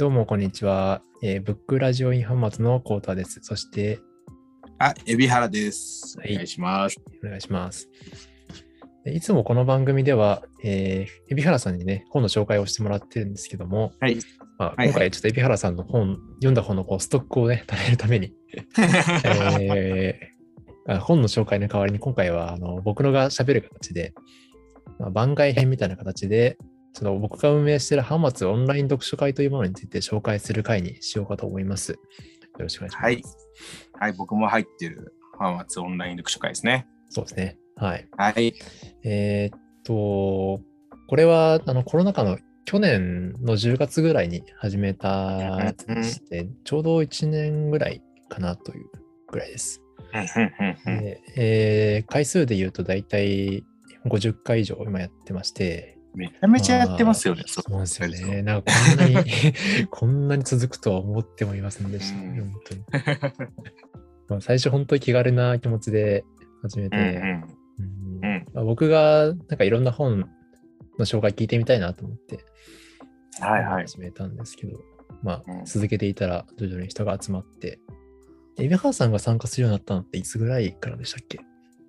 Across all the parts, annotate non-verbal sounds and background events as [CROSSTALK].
どうも、こんにちは。えーブックラジオインハンマツのコータです。そして、あ、海老原です。はいお願いします。お願いします。でいつもこの番組では、えー、海老原さんにね、本の紹介をしてもらってるんですけども、はい。まあ、はい今回ちょっと海老原さんの本、読んだ本のこうストックをね、貯めるために、[LAUGHS] えーあ本の紹介の代わりに今回はあの僕のが喋る形で、まあ、番外編みたいな形で、その僕が運営している浜松オンライン読書会というものについて紹介する会にしようかと思います。よろしくお願いします。はい。はい、僕も入ってる浜松オンライン読書会ですね。そうですね。はい。はい。えーっと、これはあのコロナ禍の去年の10月ぐらいに始めたやつでして、ちょうど1年ぐらいかなというぐらいです。でえー回数で言うと大体50回以上今やってまして、めちゃめちゃやってますよね。まあそうなんですよね。なんかこんなに、[LAUGHS] こんなに続くとは思ってもいませんでした、うん本当に。まあ最初本当に気軽な気持ちで始めて、うんうんうんまあ僕がなんかいろんな本の紹介聞いてみたいなと思ってはいはい。始めたんですけど、まあうん続けていたら徐々に人が集まって、エビハーさんが参加するようになったのっていつぐらいからでしたっけ？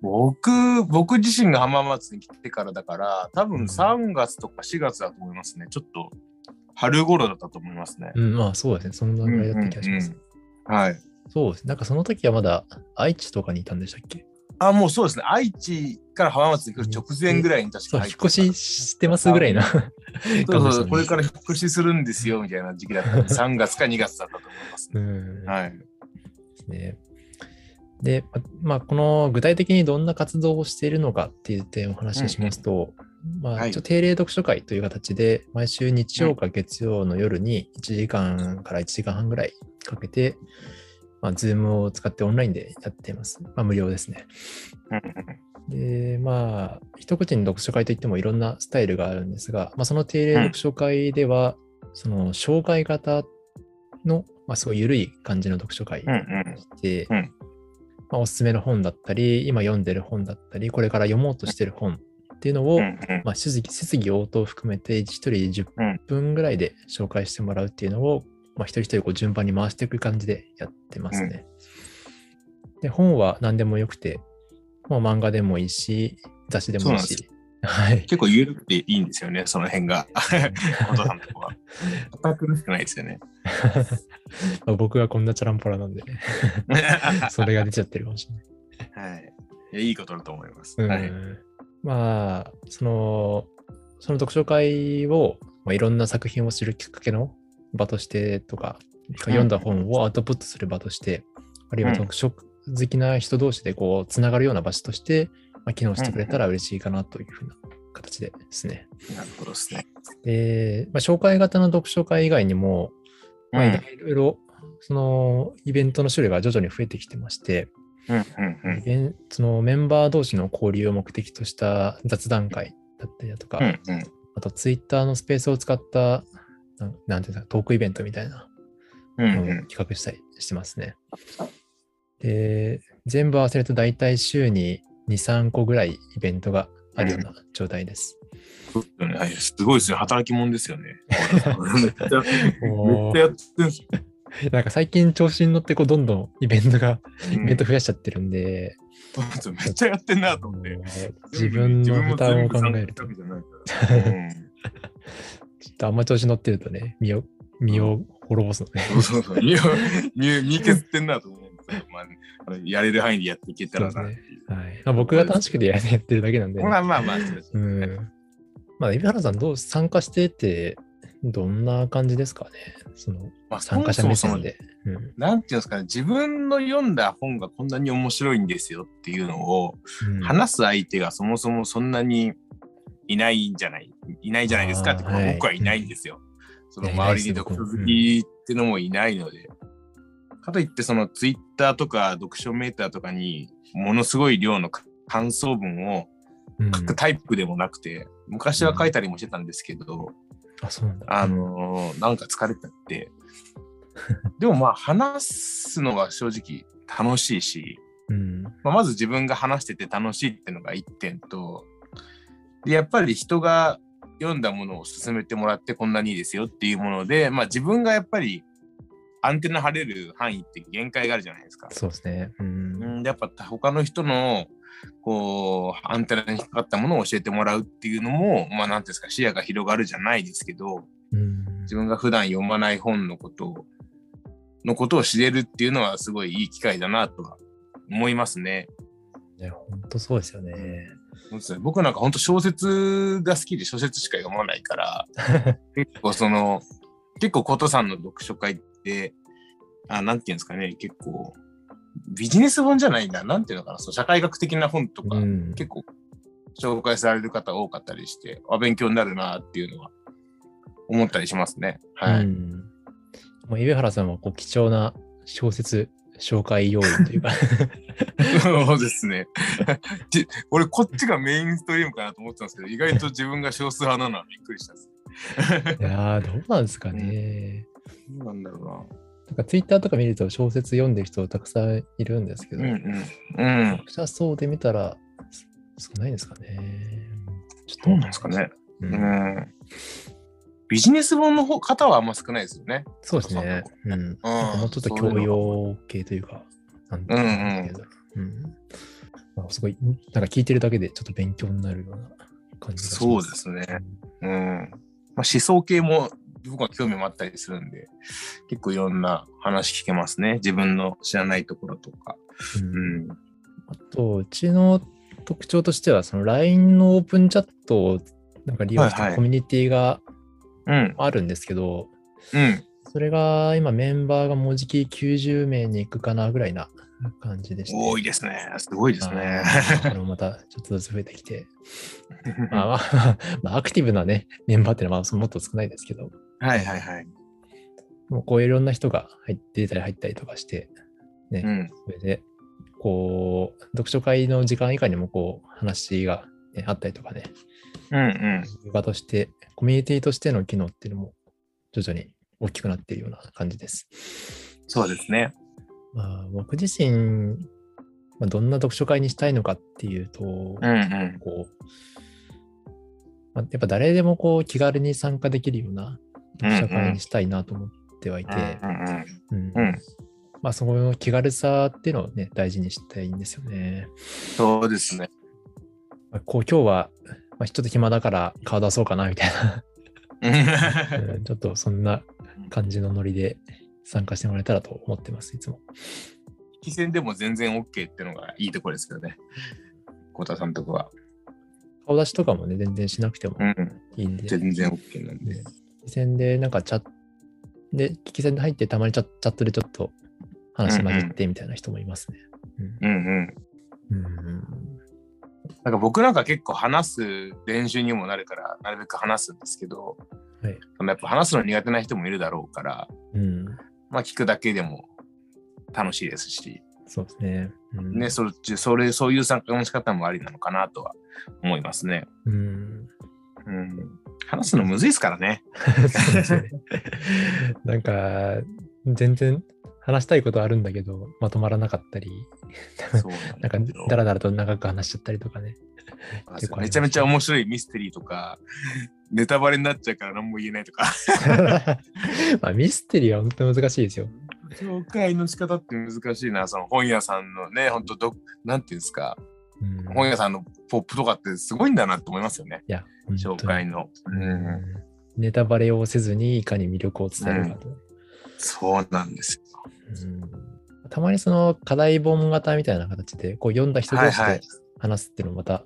僕、僕自身が浜松に来てからだから、多分うん3月とか4月だと思いますね。ちょっと春頃だったと思いますね。うん、まあそうですね。その段階だった気がします。うんうんはい。そうですね。なんかその時はまだ愛知とかにいたんでしたっけ？あ、もうそうですね。愛知から浜松に来る直前ぐらいに確か引っ越ししてますぐらいな [LAUGHS] そうそうこれら。から引っ越しするんですよみたいな時期だったんで、3月か2月だったと思いますうね。ん。はい。ですね。で、ままあ、この具体的にどんな活動をしているのかっていう点をお話ししますと、まあ、はい。一応定例読書会という形で、毎週日曜か月曜の夜に1時間から1時間半ぐらいかけて、まあ、ズームを使ってオンラインでやっています。まあ、無料ですね。で、まあ、一口に読書会といってもいろんなスタイルがあるんですが、まあ、その定例読書会では、その障害型の、まあ、すごい緩い感じの読書会うんうん。で、うんまあ、おすすめの本だったり、今読んでる本だったり、これから読もうとしてる本っていうのを、まあ、質疑質疑応答を含めて、一人10うん分ぐらいで紹介してもらうっていうのを、まあ、一人一人こう順番に回していく感じでやってますね。で、本は何でもよくて、まあ、漫画でもいいし、雑誌でもいいし、はい。結構緩くていいんですよね、その辺が。お父さんのとこは。堅苦しくないですよね。[LAUGHS] まあ僕がこんなチャランポラなんで、[LAUGHS] それが出ちゃってるかもしれない。はい。いやいいことだと思います。うんはい。まあ、その、その読書会を、まあ、いろんな作品を知るきっかけの場としてとか、読んだ本をアウトプットする場として、あるいはうん読書好きな人同士でこう、つながるような場所として、まあ、機能してくれたら嬉しいかなというふうな形でですね。なるほどですね。で、まあ、紹介型の読書会以外にも、まあ、うんいろいろ、その、イベントの種類が徐々に増えてきてまして、そのメンバー同士の交流を目的とした雑談会だったりだとか、うんうんあとツイッターのスペースを使った、なんていうか、トークイベントみたいなのを企画したりしてますね。で、全部合わせると大体週に2、3個ぐらいイベントがあるような状態です。そうですよねはいすごいですよ。働き者ですよね。めっちゃめっちゃやってるんですよ。なんか最近調子に乗ってこうどんどんイベントが、イうんベント増やしちゃってるんで、そうですよめっちゃやってんなと思って。自分の負担を考えると、ちょっとあんま調子乗ってるとね、身を、身を滅ぼすのね。そうそうそう。身を身身削ってんなと思うんですけど、まあ、やれる範囲でやっていけたらなっていう。はい。まあ、僕が楽しくてややってるだけなんで、まあまあまあ、そうですうん。まあ、海老原さん、どう参加してて、どんな感じですかね？その、まあ参加者目そもそも線で。うんなんていうんですかね、自分の読んだ本がこんなに面白いんですよっていうのをうん話す相手がそもそもそんなにいないんじゃない、いないじゃないですかって、僕はいないんですよ。そのいやいない周りにですよ読書好きってのもいないので。かといって、そのツイッターとか読書メーターとかにものすごい量の感想文をうん書くタイプでもなくて、昔は書いたりもしてたんですけど、あ、そうなんだ。あのーなんか疲れちゃって。[LAUGHS] でもまあ話すのが正直楽しいし、うん。まあ、まず自分が話してて楽しいっていうのが一点と、で、やっぱり人が読んだものを進めてもらってこんなにいいですよっていうもので、まあ自分がやっぱりアンテナ張れる範囲って限界があるじゃないですか。そうですね。うん。やっぱ他の人のこうアンテナに引っかかったものを教えてもらうっていうのも、まあなんですか、視野が広がるじゃないですけど、うん自分が普段読まない本のことをのことを知れるっていうのはすごいいい機会だなとは思いますね。ね、本当そうですよね。そうですね僕なんか本当小説が好きで小説しか読まないから、[LAUGHS] 結構その、結構ことさんの読書会って、あ、なんていうんですかね、結構、ビジネス本じゃないんだ、なんていうのかな、そう社会学的な本とか、うん。結構紹介される方多かったりして、あ、勉強になるなっていうのは思ったりしますね。はい。うん。もう、上原さんはこう貴重な小説紹介要員というか [LAUGHS] そうですね。じ俺、こっちがメインストリームかなと思ってたんですけど、意外と自分が少数派なのはびっくりしたです。いやー、どうなんですかね。どうなんだろなんかツイッターとか見ると小説読んでる人たくさんいるんですけど、うな。うんうん。うん。読者層で見たらす少ないんですかね。ちょっとどうなんですかね。ううんん。ビジネス本の方方はあんま少ないですよね。そうですね。うん。もうちょっと教養系というか、なんていうんですけどうんまあすごい、なんか聞いてるだけでちょっと勉強になるような感じがします。そうですねうん。まあ、思想系も僕は興味もあったりするんで、結構いろんな話聞けますね。自分の知らないところとか。う。うんん。あと、うちの特徴としては、その LINE のオープンチャットをなんか利用しはいはいたコミュニティがうん。あるんですけど、うん。それが今メンバーがもうじき90名に行くかなぐらいな感じでして。多いですね。すごいですね。またちょっとずつ増えてきて、[LAUGHS] まあまあ、まあ、アクティブなね、メンバーっていうのはまあもっと少ないですけど、はいはいはい。もうこういろんな人が入って出たり入ったりとかして、ね、うん。それで、こう、読書会の時間以下にもこう、話が、ね、あったりとかね、うんうん。場として、コミュニティとしての機能っていうのも徐々に大きくなっているような感じです。そうですね。まあ、僕自身、まあ、どんな読書会にしたいのかっていうと、うんうん。こう、まあ、やっぱ誰でもこう気軽に参加できるような読書会にしたいなと思ってはいて、うんうんうん。うん。まあそこの気軽さっていうのをね、大事にしたいんですよね。そうですね。まあ、こう今日は、まあ、ちょっと暇だから顔出そうかなみたいな、[LAUGHS] うんちょっとそんな感じのノリで参加してもらえたらと思ってます、いつも。引き戦でも全然 OK っていうのがいいところですよね。小田さんのとこは。顔出しとかもね、全然しなくてもうん。いいんで、全然 OK なんで。聞き戦でなんかチャットで、聞き戦で入ってたまにチャチャットでちょっと話混じってみたいな人もいますね。うんうん。うん。うんなんか僕なんか結構話す練習にもなるから、なるべく話すんですけど、はいやっぱ話すの苦手な人もいるだろうから、うん。まあ聞くだけでも楽しいですし、そうですね。うん、ね、そそれ、そういう参加の仕方もありなのかなとは思いますね。うん。うん。話すのむずいですからね。なんか、全然話したいことあるんだけど、まとまらなかったり、[LAUGHS] なんか、だらだらと長く話しちゃったりとかね。めちゃめちゃ面白いミステリーとか、[LAUGHS] ネタバレになっちゃうから何も言えないとか。[LAUGHS] まあ、ミステリーは本当に難しいですよ。紹介の仕方って難しいな。その本屋さんのね、本当ど、なんていうんですか、うん、本屋さんのポップとかってすごいんだなって思いますよね。いや、紹介の。ネタバレをせずにいかに魅力を伝えるかと。そうなんですよ。うんたまにその課題本型みたいな形でこう読んだ人同士で話すっていうのもまた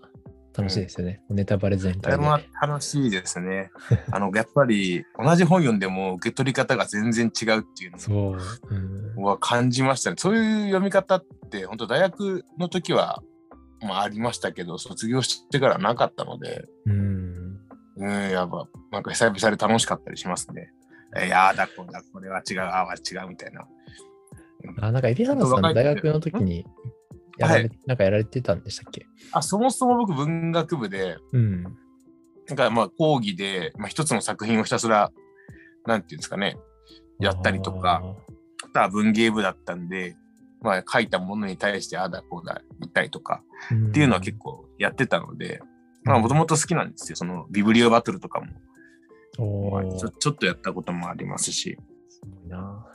楽しいですよね。ネタバレ全開で。も楽しいですね。[LAUGHS] あの、やっぱり同じ本読んでも受け取り方が全然違うっていうのは感じましたね。そういう読み方って本当大学の時は、まあ、ありましたけど、卒業してからなかったので、うん。うん、やっぱ、なんか久々で楽しかったりしますね。えー、やだ、こだ、これは違う、ああは違うみたいな。あ、なんか、海老原さん、大学の時にやられ、なんかやられてたんでしたっけ？あ、そもそも僕文学部で、うん。なんかまあ講義で、まあ、一つの作品をひたすら、なんていうんですかね、やったりとか、あとは文芸部だったんで、まあ書いたものに対してああだこうだ言ったりとかっていうのは結構やってたので、まあ、もともと好きなんですよ。その、ビブリオバトルとかも。まあちょちょっとやったこともありますし。すごいな。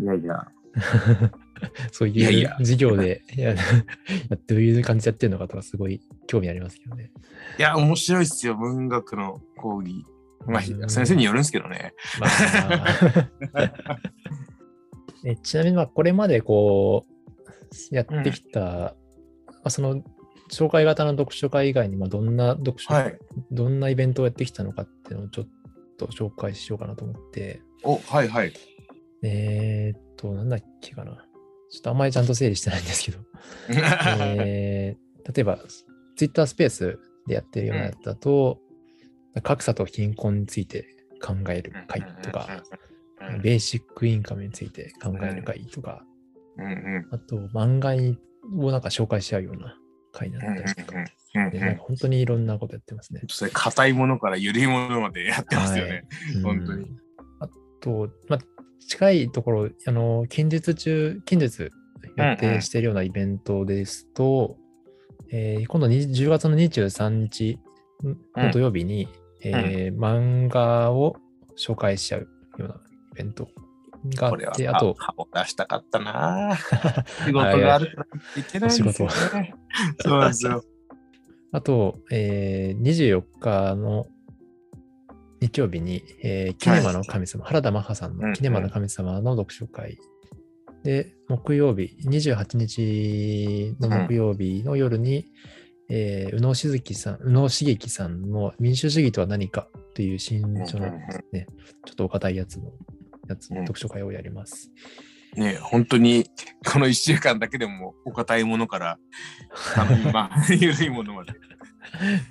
いやいや。[LAUGHS] そういう授業で、いや、[LAUGHS] どういう感じでやってるのかとか、すごい興味ありますけどね。いや、面白いっすよ。文学の講義。まあ、うん先生によるんですけどね。まあ [LAUGHS] えちなみに、まあ、これまでこう、やってきた、まあ、その、紹介型の読書会以外に、まあ、どんな読書、はい。どんなイベントをやってきたのかっていうのをちょっと紹介しようかなと思って、お、はいはい。えー、っと、なんだっけかな。ちょっとあんまりちゃんと整理してないんですけど、[LAUGHS] えー例えば、Twitter スペースでやってるようなやつだと、格差と貧困について考える会とか、うん。ベーシックインカムについて考える会とか、うんうん。あと漫画をなんか紹介し合うような会になうんうんったりとか、うん。でなんか本当にいろんなことやってますね。それ硬いものから緩いものまでやってますよね。うん本当に。あと、まあ、近いところ、あの、近日中、近日予定しているようなイベントですと、えー今度に10月の23日の土曜日に、えー漫画を紹介しちゃうようなイベントがあこれはって、あと、顔出したかったな。[LAUGHS] 仕事があるからいけないんですよね。そうなんですよ。[LAUGHS] あと、えー24日の日曜日に、えーキネマの神様、原田マハさんうんうんのキネマの神様の読書会。で、木曜日、28日の木曜日の夜に、えー宇野静樹さん、宇野茂樹さんの民主主義とは何かという新書のうんうんうんね、ちょっとお堅いやつの、やつうん読書会をやります。ね本当にこの1週間だけでもお堅いものから、まあ、[LAUGHS] 緩いものまで、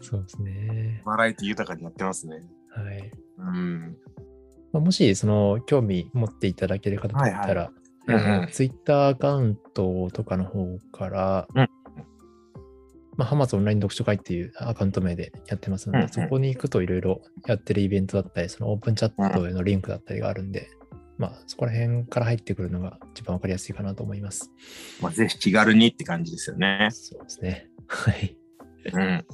そうですね。バラエティ豊かにやってますね。はい。うん。まあ、もし、その、興味持っていただける方だったら、いはいうんうんツイッターアカウントとかの方から、うんまあ、ハマスオンライン読書会っていうアカウント名でやってますので、うんうんそこに行くといろいろやってるイベントだったり、そのオープンチャットへのリンクだったりがあるんで、まあ、そこら辺から入ってくるのが一番わかりやすいかなと思います。まあ、ぜひ気軽にって感じですよね。そうですね。はい。うん。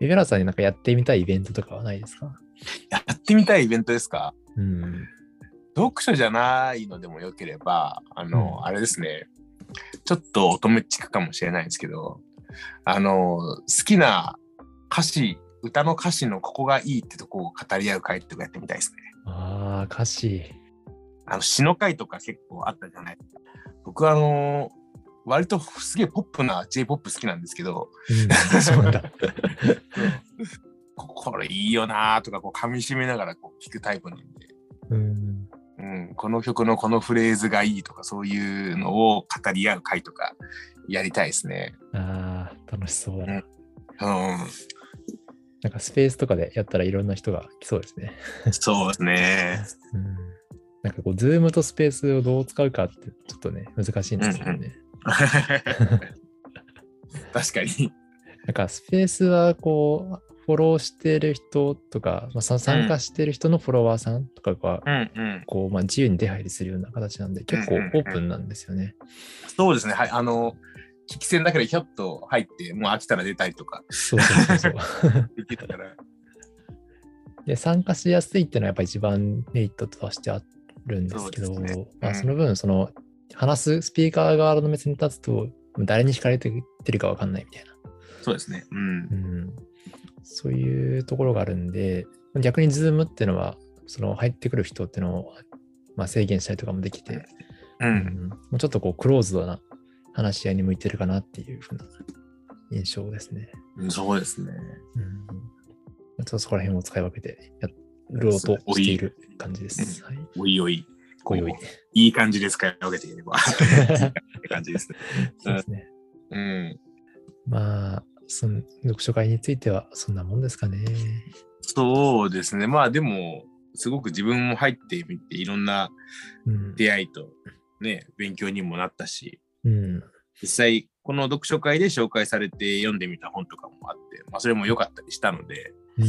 ビベラさんになんかやってみたいイベントとかはないですか？やってみたいイベントですか？うん。読書じゃないのでもよければ、あの、うんあれですね、ちょっと乙女チックかもしれないですけど、あの、好きな歌詞、歌の歌詞のここがいいってとこを語り合う会とかやってみたいですね。ああ、歌詞。あの、詩の会とか結構あったじゃない僕はあの、割とすげえポップな J-POP 好きなんですけど、うん、そうだ。[LAUGHS] ここれいいよなーとかこう噛み締めながらこう聞くタイプなんで、うん。うん、この曲のこのフレーズがいいとかそういうのを語り合う会とかやりたいですね。ああ、楽しそうだな。うんなんかスペースとかでやったらいろんな人が来そうですね。[LAUGHS] そうですね。うん。なんかこう、ズームとスペースをどう使うかってちょっとね、難しいんですよね。[LAUGHS] 確かに。なんかスペースはこう、フォローしてる人とか、まあ、さ参加してる人のフォロワーさんとかが、うんうん。こう、まあ、自由に出入りするような形なんで、結構オープンなんですよね。そうですね。はい。あの、聞き専だけでひょっと入って、もう飽きたら出たりとかそうそうそうそう。できたから。で、参加しやすいっていうのはやっぱ一番メリットとしてあるんですけど、そうですねまあ、うんその分、その、話すスピーカー側の目線に立つと、誰に惹かれてるかわかんないみたいな。そうですね。うん。うん、そういうところがあるんで、逆にズームっていうのは、その入ってくる人っていうのを、まあ、制限したりとかもできて、う。うんんもうちょっとこうクローズドな話し合いに向いてるかなっていうふうな印象ですね。そうですね。うん、ちょっとそこら辺を使い分けてやろうとしている感じです。はい、おいおい、ご用意。いい感じで使い分けていればって感じですね。[LAUGHS] そうですね。うん。まあ、その読書会についてはそんなもんですかね。そうですね。まあでも、すごく自分も入ってみて、いろんなうん。出会いとね、勉強にもなったし、うん。実際、この読書会で紹介されて読んでみた本とかもあって、まあそれも良かったりしたので、うん。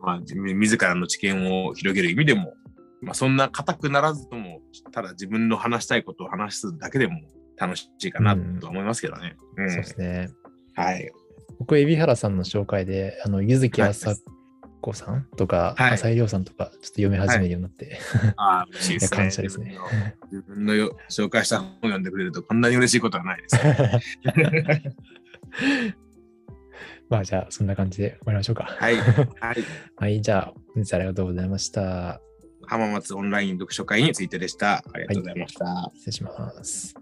まあ自自らの知見を広げる意味でも、まあそんな硬くならずとも、ただ自分の話したいことを話すだけでも楽しいかなとは思いますけどね。うんそうですね。はい。僕、海老原さんの紹介で、あの、柚木あさこさんとか、はい浅井亮さんとか、ちょっと読み始めるようになって、ああ、嬉しいですね。[LAUGHS] 感謝ですね自分の。よ紹介した本を読んでくれると、こんなに嬉しいことはないです。[LAUGHS] まあ、じゃあ、そんな感じで終わりましょうか。はい。はい。[LAUGHS] はい、じゃあ、本日はありがとうございました。浜松オンライン読書会についてでした。ありがとうございました。失礼します。